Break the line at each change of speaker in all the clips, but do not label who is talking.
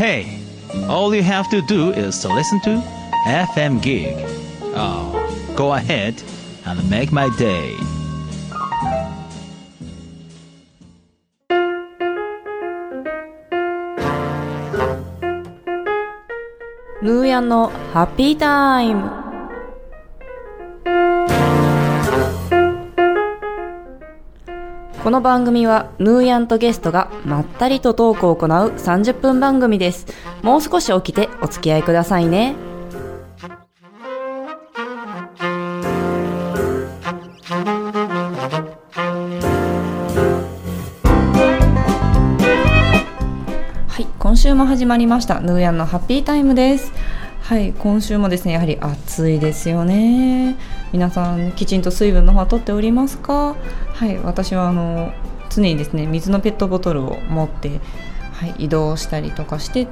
Hey, all you have to do is to listen to FM Gig. Oh, go ahead and make my day.
ヌーヤンのハッピータイム この番組はヌーヤンとゲストがまったりとトークを行う30分番組です。もう少し起きてお付き合いくださいね。はい今週も始まりました。ヌーヤンのハッピータイムです。はい今週もですねやはり暑いですよね。皆さんきちんと水分の方は取っておりますか？はい私はあの常にですね水のペットボトルを持ってはい、移動したりとかして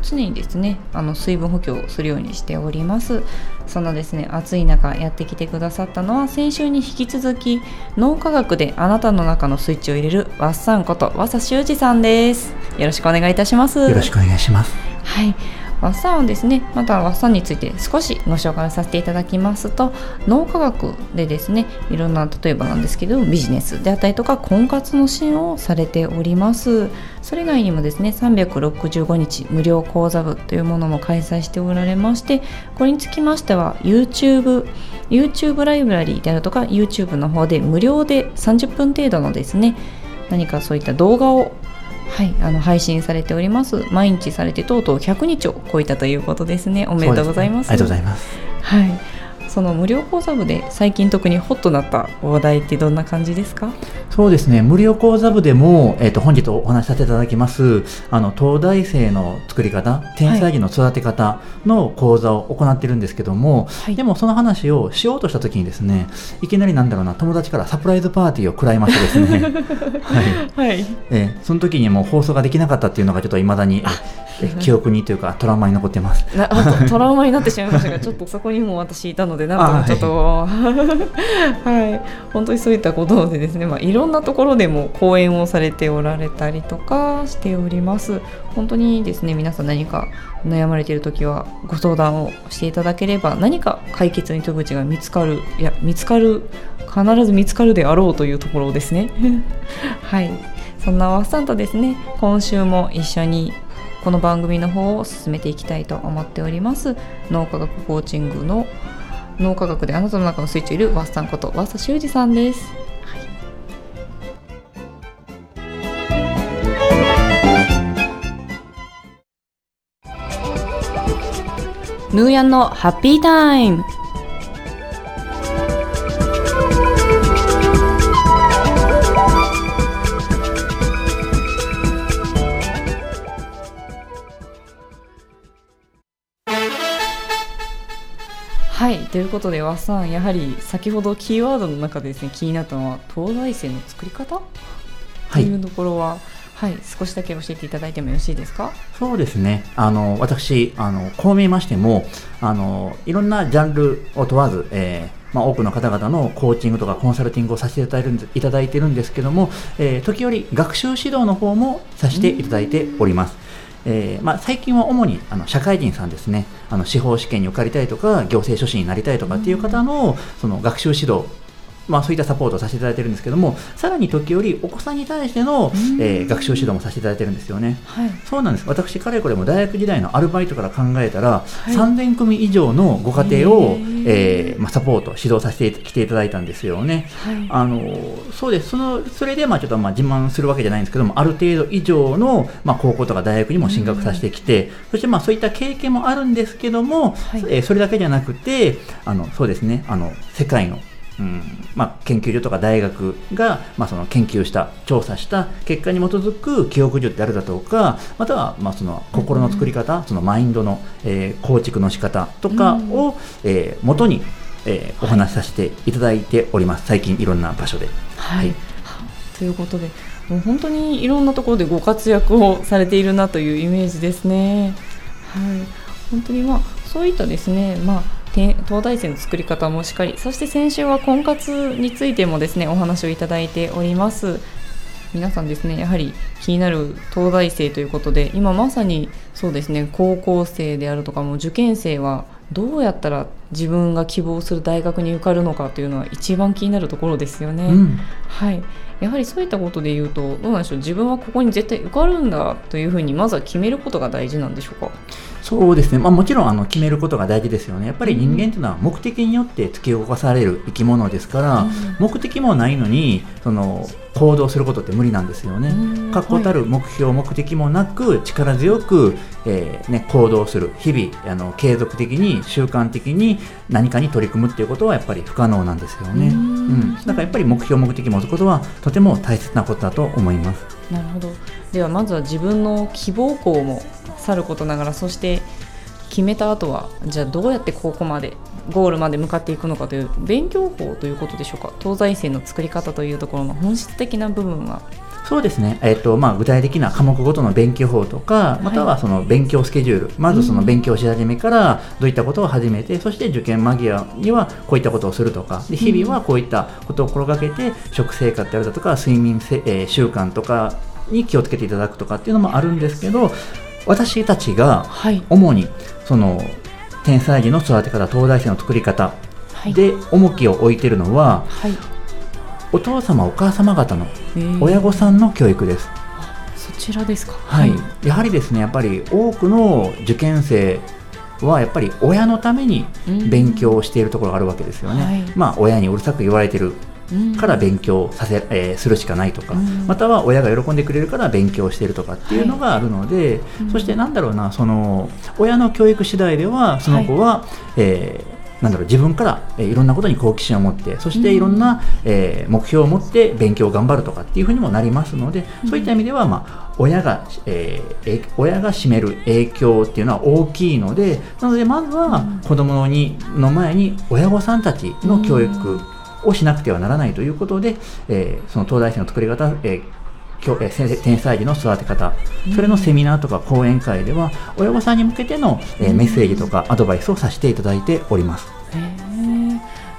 常にですねあの水分補給をするようにしております。そのですね暑い中やってきてくださったのは先週に引き続き脳科学であなたの中のスイッチを入れるワッサンこと和佐修二さんです。よろしくお願いいたします。
よろしくお願いします。
はいワッサンはですねまたワッサンについて少しご紹介させていただきますと脳科学でですねいろんな例えばなんですけどビジネスであったりとか婚活の支援をされております。それ以外にもですね365日無料講座部というものも開催しておられましてこれにつきましては YouTube YouTube ライブラリーであるとか YouTube の方で無料で30分程度のですね何かそういった動画をはい、あの配信されております。毎日されてとうとう100日を超えたということですね。おめでとうございます。
ありがとうございます。
はい。その無料講座部で最近特にホットなった話題ってどんな感じですか？
そうですね。無料講座部でも、えーと、本日お話しさせていただきます。あの東大生の作り方天才児の育て方の講座を行っているんですけども、はい、でもその話をしようとした時にですねいきなりなんだろうな友達からサプライズパーティーを食らいましてですね。はい、はい、えー、その時にもう放送ができなかったっていうのがちょっといまだに記憶にというかトラウマに残ってます。
トラウマになってしまいましたがちょっとそこにも私いたのでなんとちょっとはい。本当にそういったことでですね、まあ、いろんなところでも講演をされておられたりとかしております。本当にですね皆さん何か悩まれている時はご相談をしていただければ何か解決の糸口が見つかるいや見つかる必ず見つかるであろうというところですね。はい。そんなワッサンとですね今週も一緒にこの番組の方を進めていきたいと思っております。脳科学コーチングの脳科学であなたの中のスイッチをいるワッサンことワッサ修二さんです、はい、ヌーヤンのハッピータイム。ということで和さんやはり先ほどキーワードの中でですね気になったのは東大生の作り方？というところは、はい、はい、少しだけ教えていただいてもよろしいですか？
そうですね。あの私あのこう見えましてもあのいろんなジャンルを問わず、えーまあ、多くの方々のコーチングとかコンサルティングをさせていただいてるいただいてるんですけども、えー、時折学習指導の方もさせていただいております。えーまあ、最近は主にあの社会人さんですね。あの司法試験に受かりたいとか行政書士になりたいとかっていう方のその学習指導まあ、そういったサポートをさせていただいているんですけどもさらに時折お子さんに対しての、えー、学習指導もさせていただいているんですよね、はい、そうなんです。私かれこれも大学時代のアルバイトから考えたら、はい、3000組以上のご家庭を、えー、まあ、サポート指導させてきていただいたんですよね、はい、あのそうです。そのそれでまあちょっとまあ自慢するわけじゃないんですけどもある程度以上の、まあ、高校とか大学にも進学させてきてそしてまあそういった経験もあるんですけども、はい、えー、それだけじゃなくてあのそうですね。あの世界のうん。まあ、研究所とか大学が、まあ、その研究した調査した結果に基づく記憶術であるだとかまたは、まあ、その心の作り方、うん、そのマインドの、えー、構築の仕方とかを、うん、えー、元に、えー、お話しさせていただいております、最近いろんな場所で。
はい、はい、ということでもう本当にいろんなところでご活躍をされているなというイメージですね。はい、本当にまあそういったですね、まあ東大生の作り方もしっかり。そして先週は婚活についてもですねお話をいただいております。皆さんですねやはり気になる東大生ということで今まさにそうですね高校生であるとかも受験生はどうやったら自分が希望する大学に受かるのかというのは一番気になるところですよね。
うん、
はい、やはりそういったことで言うとどうなんでしょう。自分はここに絶対受かるんだというふうにまずは決めることが大事なんでしょうか？
そうですね、まあ、もちろんあの決めることが大事ですよね、やっぱり人間というのは目的によって突き動かされる生き物ですから、うん、目的もないのにその行動することって無理なんですよね。確固たる目標、はい、目的もなく力強く、えーね、行動する。日々あの継続的に習慣的に何かに取り組むっていうことはやっぱり不可能なんですよね。うん、だからやっぱり目標目的を持つことはとても大切なことだと思います。
なるほど。ではまずは自分の希望校もさることながらそして決めた後はじゃあどうやってここまでゴールまで向かっていくのかという勉強法ということでしょうか？東西線の作り方というところの本質的な部分は。
そうですね、えーとまあ、具体的な科目ごとの勉強法とか、またはその勉強スケジュール、はい、まずその勉強し始めからどういったことを始めて、うん、そして受験間際にはこういったことをするとか。で日々はこういったことを心がけて、食生活であるだとか睡眠せ、えー、習慣とかに気をつけていただくとかっていうのもあるんですけど私たちが主にその天才児の育て方東大生の作り方で重きを置いているのは、はい、お父様お母様方の親御さんの教育です。
そちらですか、
はい、はい、やはりですねやっぱり多くの受験生はやっぱり親のために勉強をしているところがあるわけですよね。はい、まあ親にうるさく言われてるから勉強させ、えー、するしかないとか、または親が喜んでくれるから勉強しているとかっていうのがあるので、はい、そしてなんだろうなその親の教育次第ではその子は、はい、えーなんだろう自分から、えー、いろんなことに好奇心を持ってそしていろんな、えー、目標を持って勉強を頑張るとかっていうふうにもなりますので、そういった意味では、まあ、親が、えー、親が占める影響っていうのは大きいのでなのでまずは子供にの前に親御さんたちの教育をしなくてはならないということで、えー、その東大生の作り方、えー天才児の育て方、それのセミナーとか講演会では親御さんに向けての、えメッセージとかアドバイスをさせていただいております。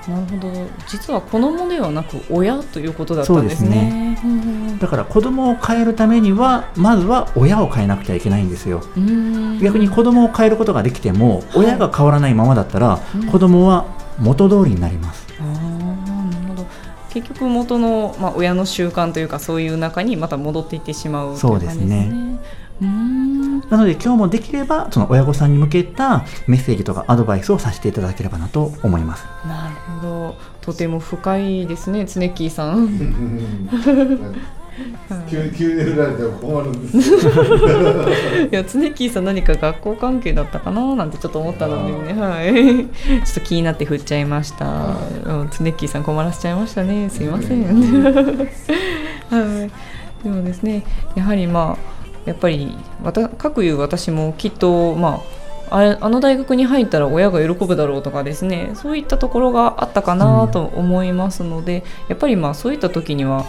なるほど。実は子供ではなく親ということだったんですね、
ね、だから子供を変えるためにはまずは親を変えなくちゃいけないんですよ。逆に子供を変えることができても、親が変わらないままだったら、子供は元通りになります、
結局元の、まあ、親の習慣というかそういう中にまた戻っていってしまうそうですね。
なので今日もできればその親御さんに向けたメッセージとかアドバイスをさせていただければなと思います。
なるほど、とても深いですね、ツネッキーさん。
急急に振られても困るんです
いや常木さん何か学校関係だったかな？なんてちょっと思ったのでね。はい。ちょっと気になって振っちゃいました。常木さん困らせちゃいましたね。すいません。はい。でもですねやはりまあやっぱり各いう私もきっとまあああの大学に入ったら親が喜ぶだろうとかですね。そういったところがあったかなと思いますので、うん、やっぱりまあそういった時には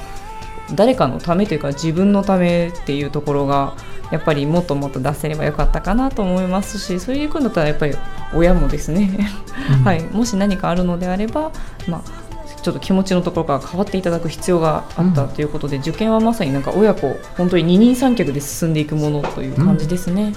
誰かのためというか自分のためっていうところがやっぱりもっともっと出せればよかったかなと思いますしそういうことだったらやっぱり親もですね。はい、もし何かあるのであれば、まあ、ちょっと気持ちのところから変わっていただく必要があったということで、うん、受験はまさになんか親子本当に二人三脚で進んでいくものという感じですね。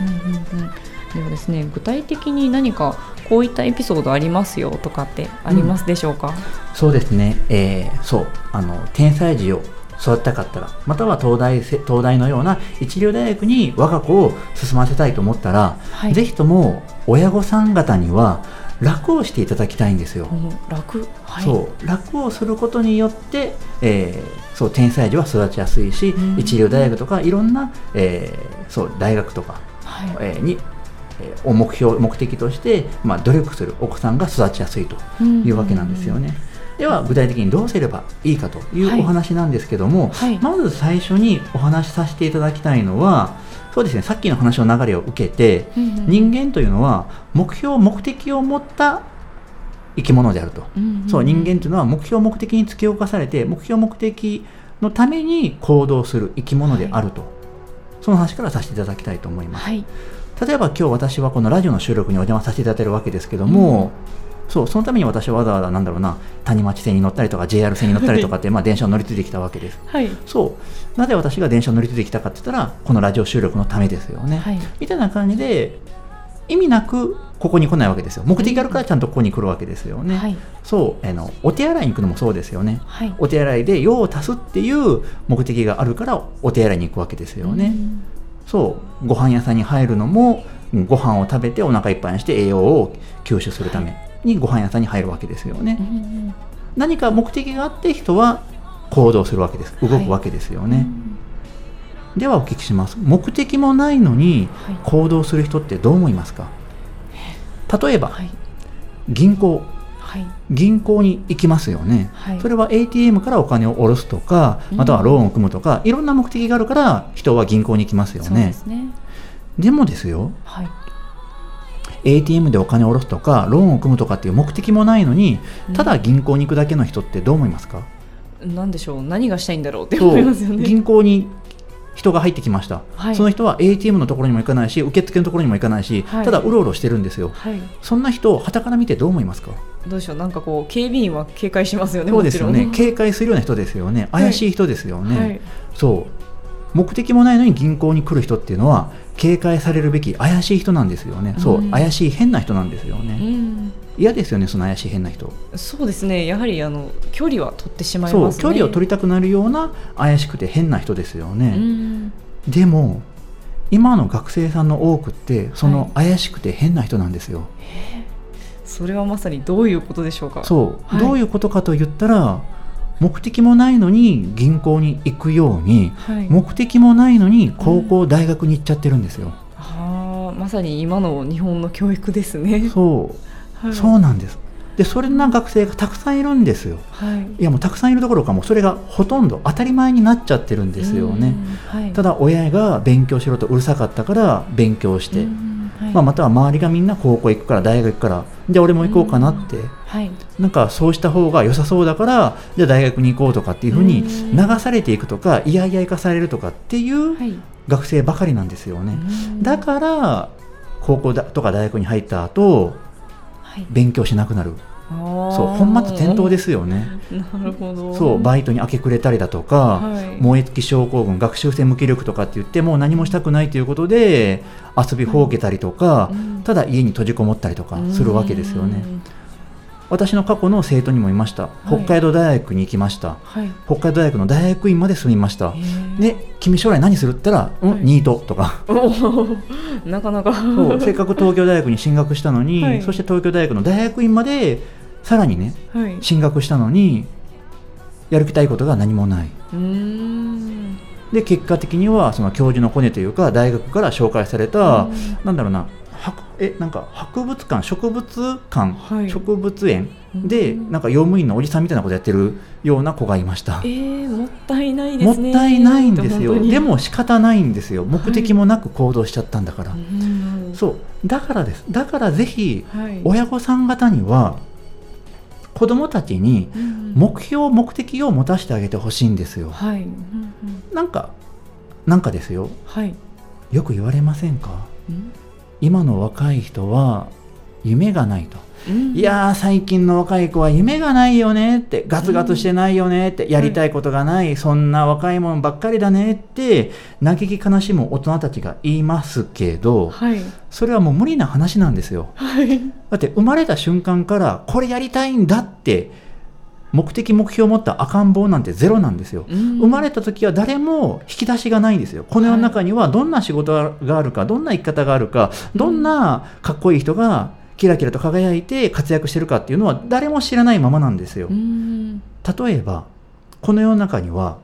うん、うんうんうん。ではですね具体的に何かこういったエピソードありますよとかってありますでしょうか、うん、
そうですね、えー、そう。あの天才児を育てたかったらまたは東大東大のような一流大学に我が子を進ませたいと思ったら、はい、ぜひとも親御さん方には楽をしていただきたいんですよ。
楽、
はい、そう。楽をすることによって、えー、そう天才児は育ちやすいし、一流大学とかいろんな、えー、そう大学とか、はい、えー、にを目標目的として、まあ、努力するお子さんが育ちやすいというわけなんですよね。では具体的にどうすればいいかというお話なんですけども、はい。はい、まず最初にお話しさせていただきたいのはそうですねさっきの話の流れを受けて、うんうん、人間というのは目標目的を持った生き物であると、うんうん、そう人間というのは目標目的に突き動かされて目標目的のために行動する生き物であると、はい、その話からさせていただきたいと思います。例えば今日私はこのラジオの収録にお邪魔させていただいているわけですけども、そうそのために私はわざわざなんだろうな谷町線に乗ったりとか JR 線に乗ったりとかって、まあ、電車を乗り継いできたわけです。
はい。
そう。なぜ私が電車を乗り継いできたかって言ったらこのラジオ収録のためですよね、
はい。
みたいな感じで意味なくここに来ないわけですよ。目的があるからちゃんとここに来るわけですよね、
はい。
そう。あのお手洗いに行くのもそうですよね。
はい。
お手洗いで用を足すっていう目的があるからお手洗いに行くわけですよね、
うん
そうご飯屋さんに入るのもうん。ご飯を食べてお腹いっぱいにして栄養を吸収するためにご飯屋さんに入るわけですよね、
うん
何か目的があって人は行動するわけです。動くわけですよね、ではお聞きします。目的もないのに
はい。
行動する人ってどう思いますか？例えば、
はい。
銀行。
はい
銀行に行きますよね、
はい。
それは ATM からお金を下ろすとか
うん。
またはローンを組むとか、いろんな目的があるから人は銀行に行きますよ
そうで
ね
すね。
でもですよ
はい。
ATM でお金を下ろすとかローンを組むとかっていう目的もないのにただ銀行に行くだけの人ってどう思いますか、
なんでしょう？何がしたいんだろうって思いますよね。
銀行に人が入ってきました、
はい。
その人は ATM のところにも行かないし受付のところにも行かないし、
はい。
ただうろうろしてるんですよ。
はい。
そんな人を傍から見てどう思いますか？
どうでしょうなんかこう警備員は警戒しますよね
そうですよね。警戒するような人ですよね。怪しい人ですよね、
はい。
そう。目的もないのに銀行に来る人っていうのは警戒されるべき怪しい人なんですよね、そう。
うん。
怪しい変な人なんですよ
う
ね、
ん。
嫌ですよねその怪しい変な人。
そうですね。やはりあの距離は取ってしまい
そう
ますね。
距離を取りたくなるような怪しくて変な人ですよね、
うん。
でも今の学生さんの多くってその怪しくて変な人なんですよ、
それはまさにどういうことでしょうか？
そう、
はい。
どういうことかと言ったら目的もないのに銀行に行くように
はい。
目的もないのに高校、大学に行っちゃってるんですよ。
あーまさに今の日本の教育ですね。
そう、
はい。
そうなんです。でそれな学生がたくさんいるんですよ。
はい。
いやもうたくさんいるどころかもうそれがほとんど当たり前になっちゃってるんですよね。
うん。はい。
ただ親が勉強しろとうるさかったから勉強して、
うんはい。
まあ、または周りがみんな高校行くから大学行くからじゃあ俺も行こうかなって、
はい。
なんかそうした方が良さそうだからじゃあ大学に行こうとかっていうふうに
うん。
流されていくとかいやいや行かされるとかっていう
はい。
学生ばかりなんですよね、
うん。
だから高校だとか大学に入った後
はい。
勉強しなくなる
そ
そう本末転倒ですよね。
なるほど。
そうバイトに明け暮れたりだとか、
はい。
燃え尽き症候群学習性無気力とかって言ってもう何もしたくないということで遊びほうけたりとか、
うん
ただ家に閉じこもったりとかするわけですよね、
うん
私の過去の生徒にもいました。北海道大学に行きました、
はい。
北海道大学の大学院まで進みました。で君将来何するって言ったら、うん
はい
ニートとか。
なかなか。
そうせっかく東京大学に進学したのに、
はい。
そして東京大学の大学院までさらにね
はい。
進学したのにやるきたいことが何もない。で結果的にはその教授のコネというか大学から紹介された、
うん。
なんだろうな博えなんか博物館植物館、
はい。
植物園で
うん。
なんか用務員のおじさんみたいなことやってるような子がいました。
え。ー、もったいないで
もっ
すね
たいないんですよ。でも仕方ないんですよ。目的もなく行動しちゃったんだから、
うん。
そう。だからです。だからぜひ
はい。
親御さん方には子供たちに
うん。
目標目的を持たせてあげてほしいんですよ。
はい、うんうん
なんかなんかですよ。
はい。
よく言われませんか？
うん。
今の若い人は夢がないと、
うん。
いやー最近の若い子は夢がないよねってガツガツしてないよねって、やりたいことがない、そんな若いもんばっかりだねって嘆き悲しむ大人たちが言いますけど
はい。
それはもう無理な話なんですよ。
はい。
だって生まれた瞬間からこれやりたいんだって目的目標を持った赤ん坊なんてゼロなんですよ、
うん。
生まれた時は誰も引き出しがないんですよ。この世の中にはどんな仕事があるかどんな生き方があるかどんなかっこいい人がキラキラと輝いて活躍してるかっていうのは誰も知らないままなんですよ。
うん
例えばこの世の中には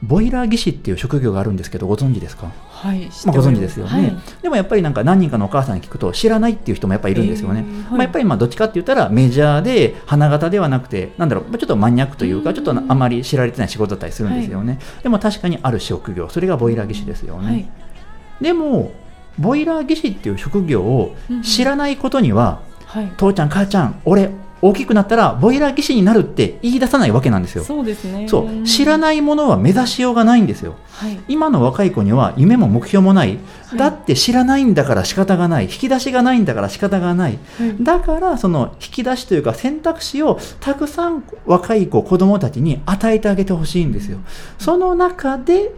ボイラー技師っていう職業があるんですけどご存知ですか？
はい知
まあ、ご存知ですよね、でもやっぱりなんか何人かのお母さんに聞くと知らないっていう人もやっぱりいるんですよね、
えーはい。
まあ、やっぱりまあどっちかって言ったらメジャーで花形ではなくてなんだろうまあちょっとマニアックというか
うん。
ちょっとあまり知られてない仕事だったりするんですよね、でも確かにある職業それがボイラー技師ですよね、
はい。
でもボイラー技師っていう職業を知らないことには、
はい。
父ちゃん母ちゃん俺大きくなったらボイラー技師になるって言い出さないわけなんですよ。
そうですね。
そう。知らないものは目指しようがないんですよ。
はい。
今の若い子には夢も目標もない、
い。
だって知らないんだから仕方がない。引き出しがないんだから仕方がない、
はい。
だからその引き出しというか選択肢をたくさん若い子子供たちに与えてあげてほしいんですよ。その中で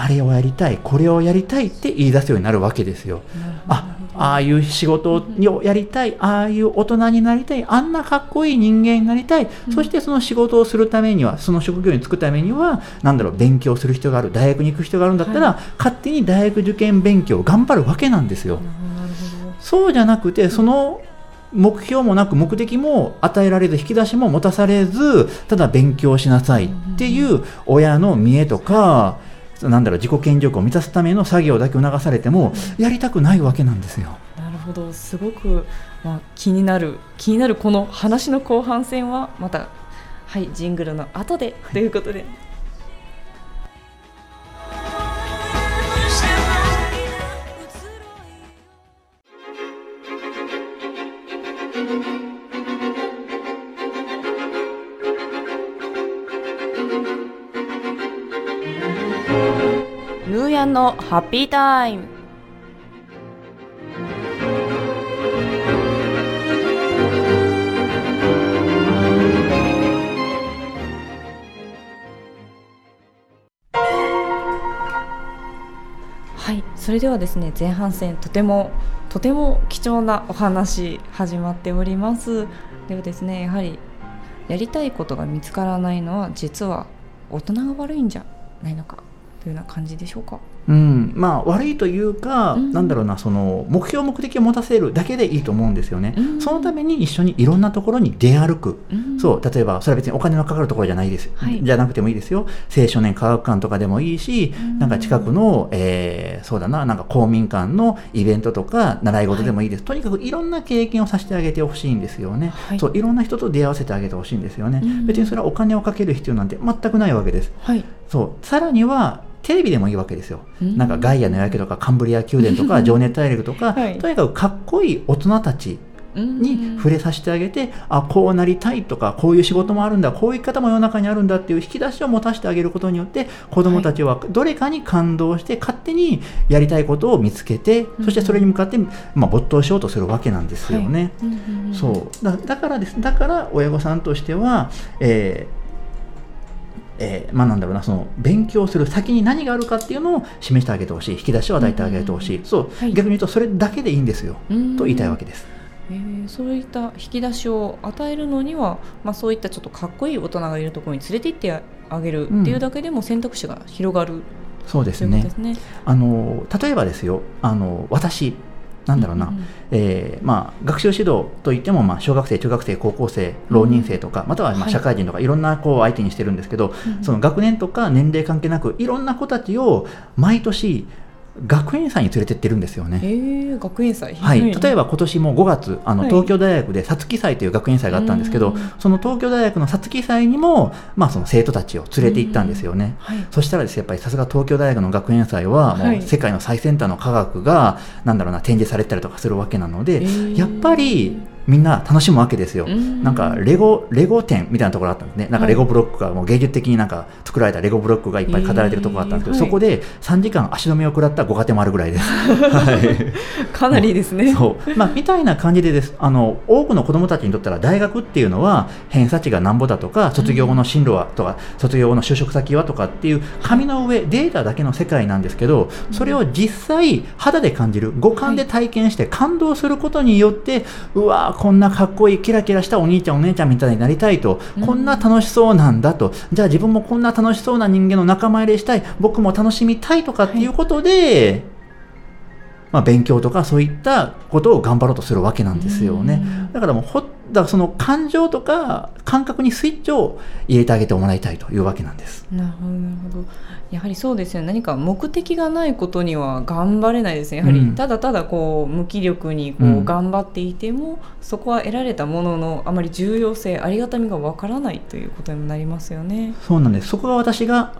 あれをやりたいこれをやりたいって言い出すようになるわけですよ。あああいう仕事をやりたいああいう大人になりたいあんなかっこいい人間になりたい、そしてその仕事をするためにはその職業に就くためにはなんだろう勉強する必要がある大学に行く必要があるんだったら、勝手に大学受験勉強を頑張るわけなんですよ。そうじゃなくてその目標もなく目的も与えられず引き出しも持たされずただ勉強しなさいっていう親の見栄とかなんだろう自己顕示欲を満たすための作業だけ促されてもやりたくないわけなんですよ。
なるほど。すごく、まあ、気になる気になるこの話の後半戦はまたはいジングルの後でということで、ヌーヤンのハッピータイム。はい、それではですね前半戦とてもとても貴重なお話始まっております。ではですねやはりやりたいことが見つからないのは実は大人が悪いんじゃないのか。というような感じでしょうか？
うん、まあ悪いというか、
うん。
なんだろうなその目標目的を持たせるだけでいいと思うんですよね、
うん。
そのために一緒にいろんなところに出歩く、
うん。
そう。例えばそれは別にお金のかかるところじゃないです、
はい。
じゃなくてもいいですよ。青少年科学館とかでもいいし、
うん。
なんか近くの、えーそうだななんか公民館のイベントとか習い事でもいいです、とにかくいろんな経験をさせてあげてほしいんですよね、
はい。
そう。いろんな人と出会わせてあげてほしいんですよね、
うん。
別にそれはお金をかける必要なんて全くないわけです。
はい。
そう。さらにはテレビでもいいわけですよ、
うん。
なんかガイアの夜明けとかカンブリア宮殿とか情熱大陸とか、
はい。
とにかくかっこいい大人たちに触れさせてあげて、あこうなりたいとかこういう仕事もあるんだこういう生き方も世の中にあるんだっていう引き出しを持たせてあげることによって子どもたちはどれかに感動して勝手にやりたいことを見つけて、そしてそれに向かって、まあ、没頭しようとするわけなんですよね。
うんうんうん。
そう。だだからです。だから親御さんとしては、えーえーまあなんだろうなその勉強する先に何があるかっていうのを示してあげてほしい引き出しを与えてあげてほしい、そう、
はい
逆に言うとそれだけでいいん。ですよ、
うん。
と言い。たいわけです。
えーそういった引き出しを与えるのには、まあ、そういったちょっとかっこいい大人がいるところに連れて行ってあげるっていうだけでも選択肢が広がる
そうですね。
というですね。
あの例えばですよ。あの私なんだろうな、えーまあ、学習指導といっても、まあ、小学生、中学生、高校生、浪人生とか、またはま
はい。
あ社会人とか、いろんな子を相手にしてるんですけど、
うん。
その学年とか年齢関係なく、いろんな子たちを毎年、学園祭に連れてってるんですよね。
えー、学園祭。
はい、例えば今年も5月あの
はい。
東京大学で皐月祭という学園祭があったんですけど、
うん
その東京大学の皐月祭にも、まあ、その生徒たちを連れて行ったんですよね。
はい。
そしたらですねやっぱりさすが東京大学の学園祭はも
はい。
う世界の最先端の科学がなんだろうな展示されたりとかするわけなので、
えー。
やっぱりみんな楽しむわけですよ。
うん
なんかレゴレゴ展みたいなところあったんですね。なんか
はい
レゴブロックがもう芸術的になんか作られたレゴブロックがいっぱい飾られてるところがあったんですけど、
えー
そこで3時間足止めを食らったご家庭もあるぐらいです。はい。
かなりですね。
そうまあ、みたいな感じでですあの多くの子どもたちにとったら大学っていうのは偏差値がなんぼだとか卒業後の進路はとか、卒業後の就職先はとかっていう紙の上データだけの世界なんですけどそれを実際肌で感じる五感で体験して感動することによって、うわーこんなかっこいいキラキラしたお兄ちゃんお姉ちゃんみたいになりたいと、
うん。
こんな楽しそうなんだと。じゃあ自分もこんな楽しそうな人間の仲間入れしたい。僕も楽しみたいとかっていうことで、まあ、勉強とかそういったことを頑張ろうとするわけなんですよね
うん。
だからもうほだその感情とか感覚にスイッチを入れてあげてもらいたいというわけなんです。
なるほどなるほどやはりそうですよね何か目的がないことには頑張れないですねやはり
うん
ただただこう無気力にこ
うん
う頑張っていても、そこは得られたもののあまり重要性ありがたみがわからないということにもなりますよね。
そうなんです。そこが私が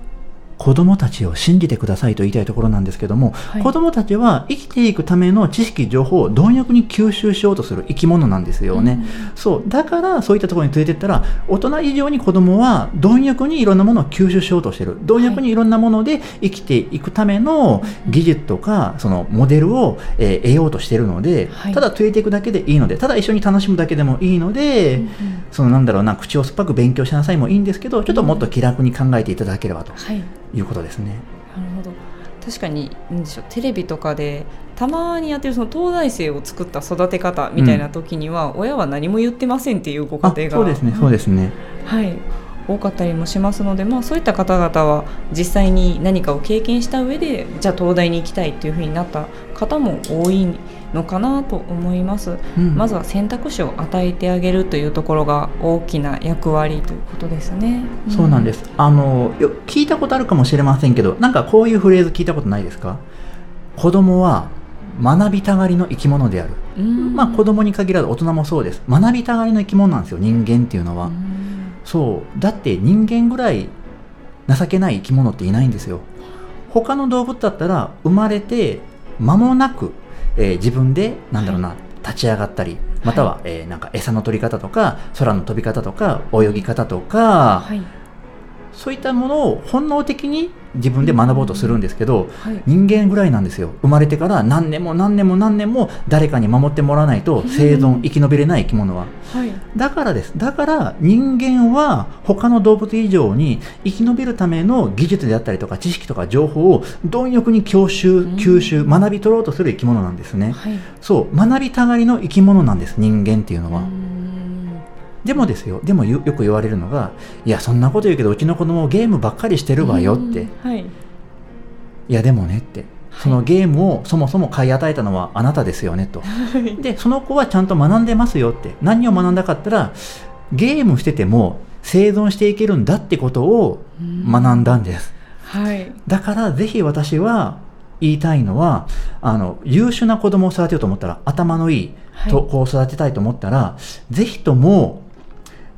子供たちを信じてくださいと言いたいところなんですけども、
はい。
子供たちは生きていくための知識情報を貪欲に吸収しようとする生き物なんですよね、そう。だからそういったところに連れてったら大人以上に子供は貪欲にいろんなものを吸収しようとしてる。貪欲にいろんなもので生きていくための技術とかそのモデルを、えー得ようとしてるので、
はい。
ただ連れていくだけでいいのでただ一緒に楽しむだけでもいいので、
うんうん。
そのなんだろうな口を酸っぱく勉強しなさいもいいんですけどちょっともっと気楽に考えていただければと。
はい
いうことですね。
なるほど確かになんでしょうテレビとかでたまにやってるその東大生を作った育て方みたいな時には、親は何も言ってませんっていうご家
あ
庭が
そうですねそうですね。
はい、多かったりもしますので、まあ、そういった方々は実際に何かを経験した上でじゃあ東大に行きたいっていうふうになった方も多いのかなと思います、
うん
まずは選択肢を与えてあげるというところが大きな役割ということですね。
そうなんです。あのよ聞いたことあるかもしれませんけど、なんかこういうフレーズ聞いたことないですか？子供は学びたがりの生き物である。
うん
まあ子供に限らず大人もそうです。学びたがりの生き物なんですよ。人間っていうのは。
うん
そう。だって人間ぐらい情けない生き物っていないんですよ。他の動物だったら生まれて間もなく、えー自分でなんだろうな、立ち上がったり、または、えーなんか餌の取り方とか空の飛び方とか泳ぎ方とか、
はい
そういったものを本能的に自分で学ぼうとするんですけど、
はい。
人間ぐらいなんですよ。生まれてから何年も何年も何年も誰かに守ってもらわないと生存生き延びれない生き物は。
はい。
だからです。だから人間は他の動物以上に生き延びるための技術であったりとか知識とか情報を貪欲に吸収吸収学び取ろうとする生き物なんですね。
はい。
そう。学びたがりの生き物なんです人間っていうのは、
うん
でもですよでもよよく言われるのがいやそんなこと言うけどうちの子供ゲームばっかりしてるわよって、
うんはい。
いやでもねって。そのゲームをそもそも買い与えたのはあなたですよねと。でその子はちゃんと学んでますよって。何を学んだかったらゲームしてても生存していけるんだってことを学んだんです。
はい。
だからぜひ私は言いたいのはあの優秀な子供を育てようと思ったら頭のいい
はい。
と子を育てたいと思ったら、ぜひとも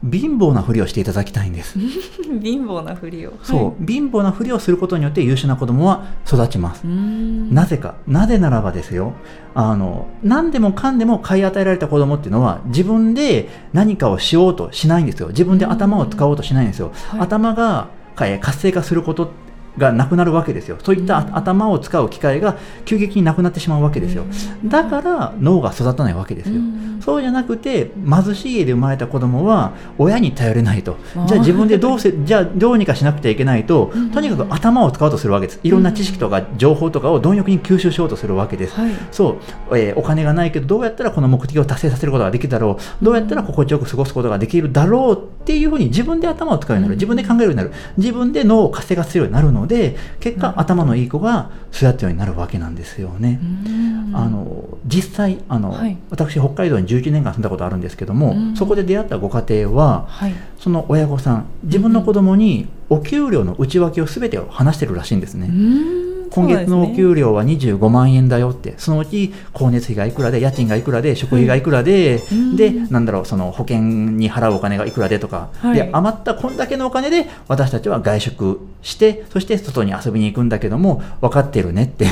貧乏なふりをしていただきたいんです。
貧乏なふりを。
そう、貧乏なふりをすることによって優秀な子供は育ちます。
う。ん。
なぜか、なぜならばですよ、あの、何でもかんでも買い与えられた子供っていうのは、自分で何かをしようとしないんですよ。自分で頭を使おうとしないんですよ。
はい。
頭が活性化することがなくなるわけですよ。そういったあ頭を使う機会が急激になくなってしまうわけですよ。だから脳が育たないわけですよ。
うん。
そうじゃなくて貧しい家で生まれた子供は親に頼れないと。じゃあ自分でどうせ じゃあどうにかしなくてはいけないと
うん。
とにかく頭を使おうとするわけです。いろんな知識とか情報とかを貪欲に吸収しようとするわけです、
はい。
そう、えーお金がないけどどうやったらこの目的を達成させることができるだろう。どうやったら心地よく過ごすことができるだろうっていうふうに自分で頭を使うようになる。自分で考えるようになる。自分で脳を活性化するようになるので結果頭のいい子が育つようになるわけなんですよね、
うん。
あの実際あの、
はい。
私北海道に11年間住んだことあるんですけども、
うん。
そこで出会ったご家庭は
はい。
その親御さん自分の子供にお給料の内訳を全てを話してるらしいんですね、
うん
今月のお
料
給料は25万円だよって。そのうち光熱費がいくらで家賃がいくらで食費がいくらで、
うん。
でなんだろうその保険に払うお金がいくらでとか、
はい。
で余ったこんだけのお金で私たちは外食してそして外に遊びに行くんだけども分かってるねって。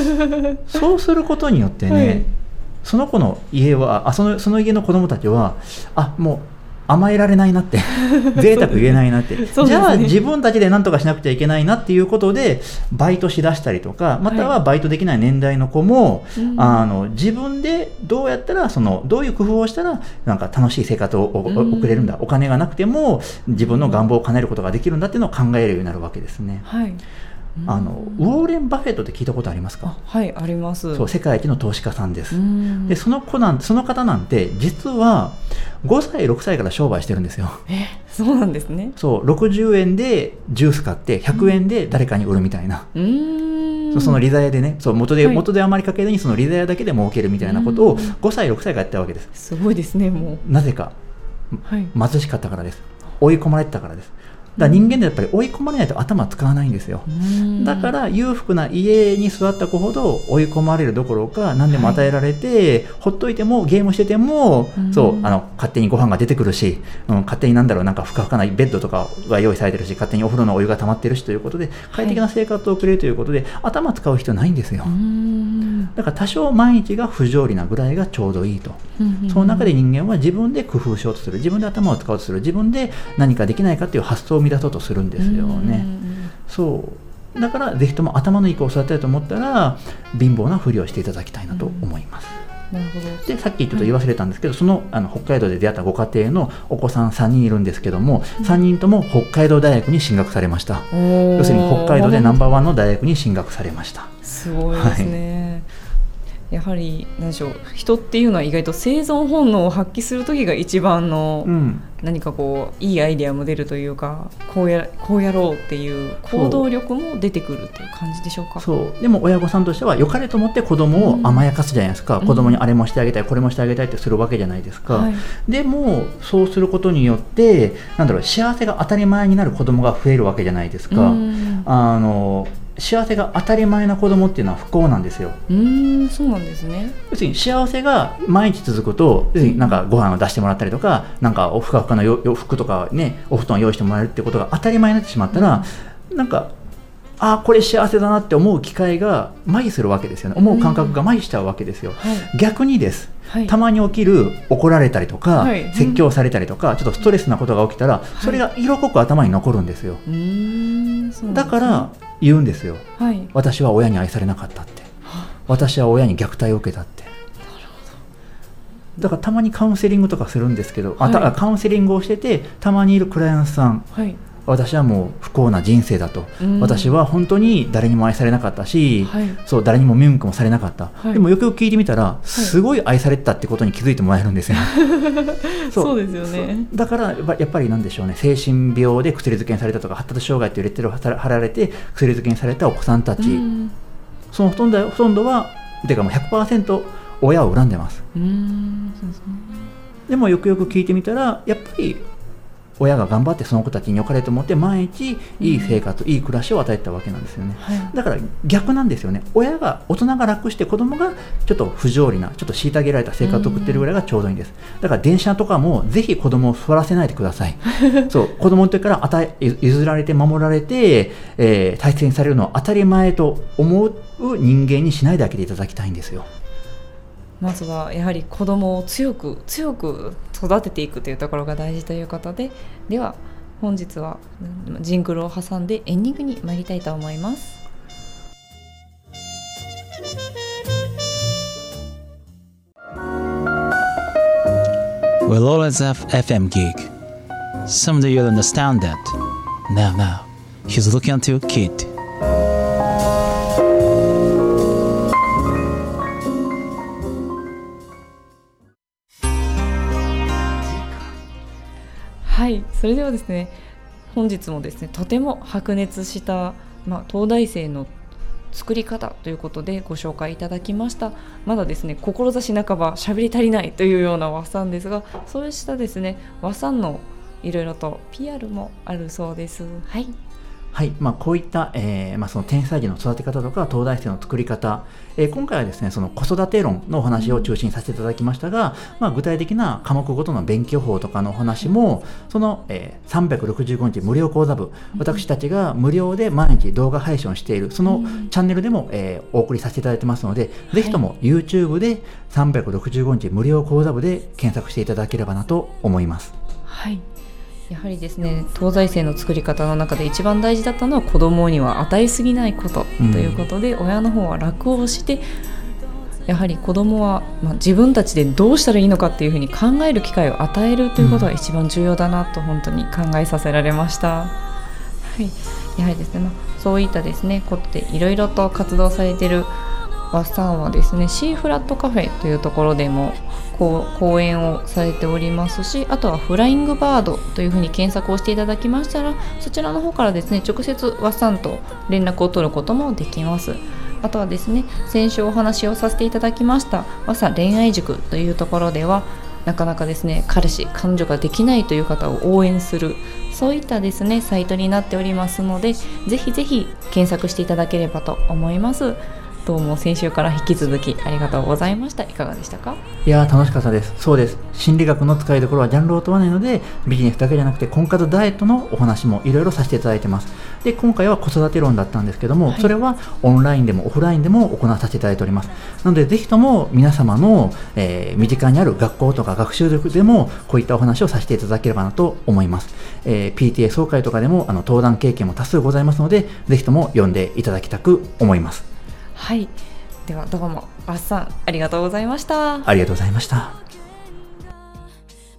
そうすることによってね、
はい。
その子の家はあそのその家の子供たちはあもう甘えられないなって。贅沢言えないなって、
ね。
じゃあ自分たちで何とかしなくちゃいけないなっていうことでバイトしだしたりとかまたはバイトできない年代の子も、
うん。
あの自分でどうやったらそのどういう工夫をしたらなんか楽しい生活を送れるんだ。お金がなくても自分の願望を叶えることができるんだっていうのを考えるようになるわけですね。
はい
あのウォーレン・バフェットって聞いたことありますか？
あはいあります。
そう世界一の投資家さんです。
うん。
でその子なんその方なんて実は5歳6歳から商売してるんですよ。
えそうなんですね。
そう60円でジュース買って100円で誰かに売るみたいな、
うーん。
その利ザヤでね。そう元で、
はい。
元であまりかけずにその利ザヤだけで儲けるみたいなことを
うん
5歳6歳がやってたわけです。
すごいですねも
なぜか
うはい。
貧しかったからです。追い込まれてたからですだ人間でやっぱり追い込まれないと頭使わないんですよ。だから裕福な家に座った子ほど追い込まれるどころか何でも与えられて、はい、ほっといてもゲームしてても、そうあの勝手にご飯が出てくるし、うん、勝手になんだろうなんかふかふかなベッドとかが用意されてるし勝手にお風呂のお湯が溜まってるしということで快適な生活を送れるということで、はい、頭使う必要ないんですよ。だから多少毎日が不条理なぐらいがちょうどいいと、その中で人間は自分で工夫しようとする。自分で頭を使おうとする。自分で何かできないかという発想を生み出そうとするんですよね。そう。だからぜひとも頭のいい子を育てたいと思ったら貧乏なふりをしていただきたいなと思います。
なるほど。
でさっきちょっと言い忘れたんですけど、はい、そのあの北海道で出会ったご家庭のお子さん3人いるんですけども、うん、3人とも北海道大学に進学されました。要するに北海道でナンバーワンの大学に進学されました。
すごいですね、はいやはり何でしょう人っていうのは意外と生存本能を発揮する時が一番の、うん、何かこういいアイデアも出るというかこうやこうやろうっていう行動力も出てくるっていう感じでしょうか？
そう。でも親御さんとしては良かれと思って子供を甘やかすじゃないですか、うん、子供にあれもしてあげたいこれもしてあげたいってするわけじゃないですか、はい、でもそうすることによってなんだろう幸せが当たり前になる子供が増えるわけじゃないですか。うん、あの幸せが当たり前な子供っていうのは不幸なんですよ。
うんそうなんですね。
要するに幸せが毎日続くと要するになんかご飯を出してもらったりとかなんかおふかふかの洋服とかねお布団を用意してもらえるってことが当たり前になってしまったら、うん、なんかああこれ幸せだなって思う機会が麻痺するわけですよね。思う感覚が麻痺しちゃうわけですよ、はい、逆にです、はい、たまに起きる怒られたりとか、はい、説教されたりとかちょっとストレスなことが起きたら、それが色濃く頭に残るんですよ、だから言うんですよ、はい、私は親に愛されなかったって。私は親に虐待を受けたって。だからたまにカウンセリングとかするんですけど、はい、あカウンセリングをしててたまにいるクライアントさん、はい、私はもう不幸な人生だと、うん、私は本当に誰にも愛されなかったし、はい、そう誰にも文句もされなかった、はい、でもよくよく聞いてみたら、すごい愛されてたってことに気づいてもらえるんですよ。
そう。ですよね。
だからやっぱりなんでしょうね。精神病で薬漬けにされたとか発達障害というレッテルを貼られて薬漬けにされたお子さんたち、うん、そのほとんどほとんどはてかもう100%親を恨んでます。うん。そうです、ね、でもよくよく聞いてみたらやっぱり親が頑張ってその子たちに良かれと思って毎日いい生活、うん、いい暮らしを与えたわけなんですよね、はい、だから逆なんですよね。親が大人が楽して子供がちょっと不条理なちょっと虐げられた生活を送ってるぐらいがちょうどいいんです、だから電車とかもぜひ子供を座らせないでください。そう子供の時から与え譲られて守られて、えー、大切にされるのは当たり前と思う人間にしないであげていただきたいんですよ
まずはやはり子供を強く強く育てていくというところが大事ということででは本日はジングルを挟んでエンディングに参りたいと思います。
We'll always have FM gig. Someday you'll understand that. Now, now, he's looking at you kid.
それではですね本日もですねとても白熱した、まあ、東大生の作り方ということでご紹介いただきました。まだですね志半ばしゃべり足りないというような和さんですがそうしたですね和さんのいろいろと PR もあるそうです。はい。
はいまあ、こういった、えーまあ、その天才児の育て方とか東大生の作り方、えー、今回はですねその子育て論のお話を中心にさせていただきましたが、まあ、具体的な科目ごとの勉強法とかのお話もその、えー、365日無料講座部私たちが無料で毎日動画配信をしているそのチャンネルでも、えー、お送りさせていただいてますので、ぜひとも YouTube で365日無料講座部で検索していただければなと思います。
はいやはりですね東西生の作り方の中で一番大事だったのは子供には与えすぎないことということで、うん、親の方は楽をしてやはり子供はまあ、自分たちでどうしたらいいのかっていうふうに考える機会を与えるということが一番重要だなと本当に考えさせられました。はい、やはりですね、まあ、そういったですねことでいろいろと活動されている和さんはですねシーフラットカフェというところでもこう講演をされておりますしあとはフライングバードというふうに検索をしていただきましたらそちらの方からですね直接和さんと連絡を取ることもできます。あとはですね先週お話をさせていただきました和さ恋愛塾というところではなかなかですね彼氏彼女ができないという方を応援するそういったですねサイトになっておりますのでぜひぜひ検索していただければと思います。どうも先週から引き続きありがとうございました。いかがでしたか？
いやー楽しかったです。そうです。心理学の使いどころはジャンルを問わないのでビジネスだけじゃなくて婚活ダイエットのお話もいろいろさせていただいてます。で今回は子育て論だったんですけども、
はい。
それはオンラインでもオフラインでも行わさせていただいております。なのでぜひとも皆様の、えー身近にある学校とか学習塾でもこういったお話をさせていただければなと思います、えー PTA 総会とかでもあの登壇経験も多数ございますのでぜひとも読んでいただきたく思います
はい。ではどうもわっさんありがとうございました。
ありがとうございました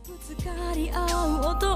ぶつかり合う音